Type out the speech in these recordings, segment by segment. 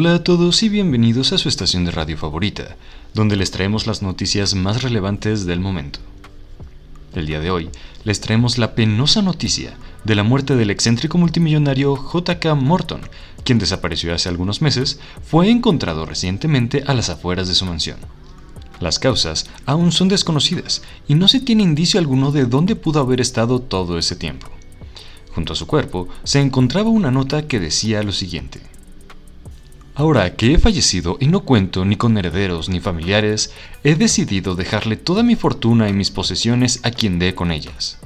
Hola a todos y bienvenidos a su estación de radio favorita, donde les traemos las noticias más relevantes del momento. El día de hoy les traemos la penosa noticia de la muerte del excéntrico multimillonario J.K. Morton, quien desapareció hace algunos meses, fue encontrado recientemente a las afueras de su mansión. Las causas aún son desconocidas y no se tiene indicio alguno de dónde pudo haber estado todo ese tiempo. Junto a su cuerpo se encontraba una nota que decía lo siguiente. Ahora que he fallecido y no cuento ni con herederos ni familiares, he decidido dejarle toda mi fortuna y mis posesiones a quien dé con ellas.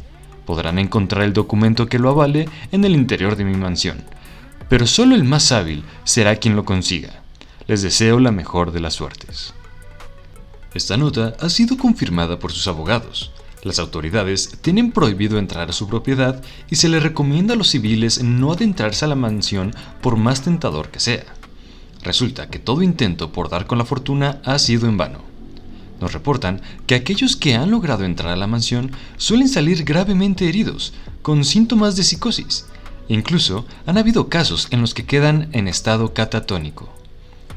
Podrán encontrar el documento que lo avale en el interior de mi mansión, pero solo el más hábil será quien lo consiga. Les deseo la mejor de las suertes. Esta nota ha sido confirmada por sus abogados. Las autoridades tienen prohibido entrar a su propiedad y se le recomienda a los civiles no adentrarse a la mansión por más tentador que sea. Resulta que todo intento por dar con la fortuna ha sido en vano. Nos reportan que aquellos que han logrado entrar a la mansión suelen salir gravemente heridos, con síntomas de psicosis. Incluso han habido casos en los que quedan en estado catatónico.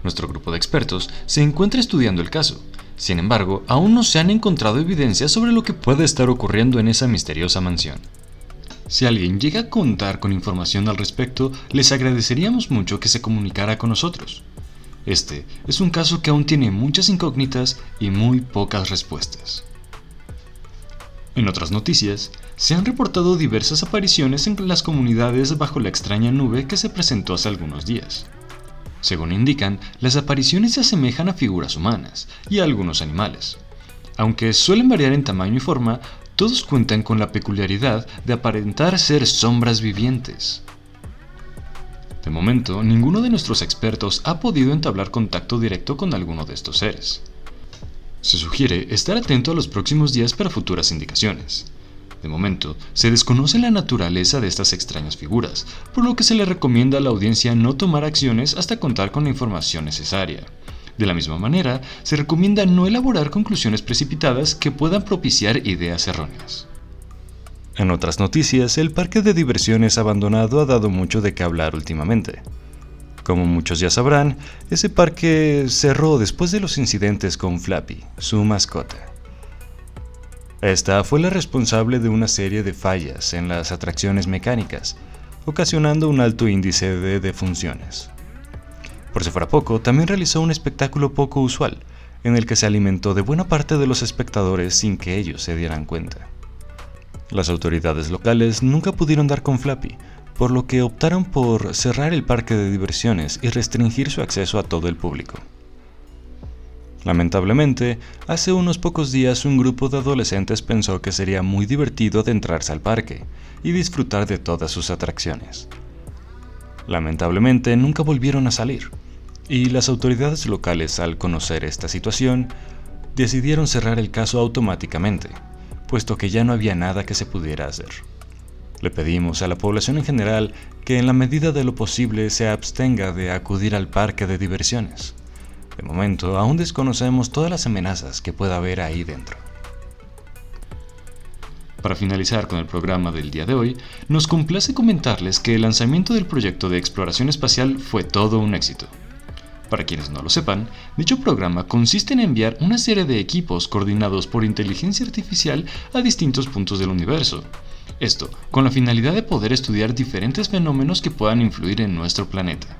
Nuestro grupo de expertos se encuentra estudiando el caso. Sin embargo, aún no se han encontrado evidencias sobre lo que puede estar ocurriendo en esa misteriosa mansión. Si alguien llega a contar con información al respecto, les agradeceríamos mucho que se comunicara con nosotros. Este es un caso que aún tiene muchas incógnitas y muy pocas respuestas. En otras noticias, se han reportado diversas apariciones en las comunidades bajo la extraña nube que se presentó hace algunos días. Según indican, las apariciones se asemejan a figuras humanas y a algunos animales. Aunque suelen variar en tamaño y forma, todos cuentan con la peculiaridad de aparentar ser sombras vivientes. De momento, ninguno de nuestros expertos ha podido entablar contacto directo con alguno de estos seres. Se sugiere estar atento a los próximos días para futuras indicaciones. De momento, se desconoce la naturaleza de estas extrañas figuras, por lo que se le recomienda a la audiencia no tomar acciones hasta contar con la información necesaria. De la misma manera, se recomienda no elaborar conclusiones precipitadas que puedan propiciar ideas erróneas. En otras noticias, el parque de diversiones abandonado ha dado mucho de qué hablar últimamente. Como muchos ya sabrán, ese parque cerró después de los incidentes con Flappy, su mascota. Esta fue la responsable de una serie de fallas en las atracciones mecánicas, ocasionando un alto índice de defunciones. Por si fuera poco, también realizó un espectáculo poco usual, en el que se alimentó de buena parte de los espectadores sin que ellos se dieran cuenta. Las autoridades locales nunca pudieron dar con Flappy, por lo que optaron por cerrar el parque de diversiones y restringir su acceso a todo el público. Lamentablemente, hace unos pocos días un grupo de adolescentes pensó que sería muy divertido adentrarse al parque y disfrutar de todas sus atracciones. Lamentablemente nunca volvieron a salir y las autoridades locales al conocer esta situación decidieron cerrar el caso automáticamente, puesto que ya no había nada que se pudiera hacer. Le pedimos a la población en general que en la medida de lo posible se abstenga de acudir al parque de diversiones. De momento aún desconocemos todas las amenazas que pueda haber ahí dentro. Para finalizar con el programa del día de hoy, nos complace comentarles que el lanzamiento del proyecto de exploración espacial fue todo un éxito. Para quienes no lo sepan, dicho programa consiste en enviar una serie de equipos coordinados por inteligencia artificial a distintos puntos del universo. Esto con la finalidad de poder estudiar diferentes fenómenos que puedan influir en nuestro planeta.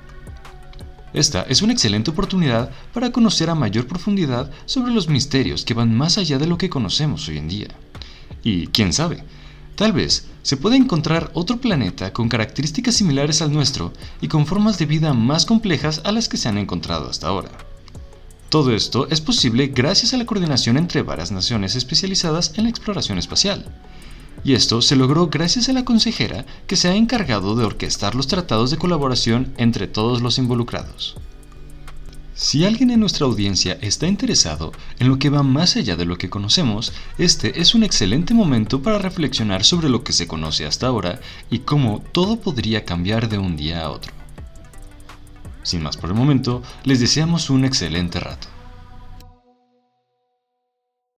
Esta es una excelente oportunidad para conocer a mayor profundidad sobre los misterios que van más allá de lo que conocemos hoy en día. Y quién sabe, Tal vez se pueda encontrar otro planeta con características similares al nuestro y con formas de vida más complejas a las que se han encontrado hasta ahora. Todo esto es posible gracias a la coordinación entre varias naciones especializadas en la exploración espacial. Y esto se logró gracias a la consejera que se ha encargado de orquestar los tratados de colaboración entre todos los involucrados. Si alguien en nuestra audiencia está interesado en lo que va más allá de lo que conocemos, este es un excelente momento para reflexionar sobre lo que se conoce hasta ahora y cómo todo podría cambiar de un día a otro. Sin más por el momento, les deseamos un excelente rato.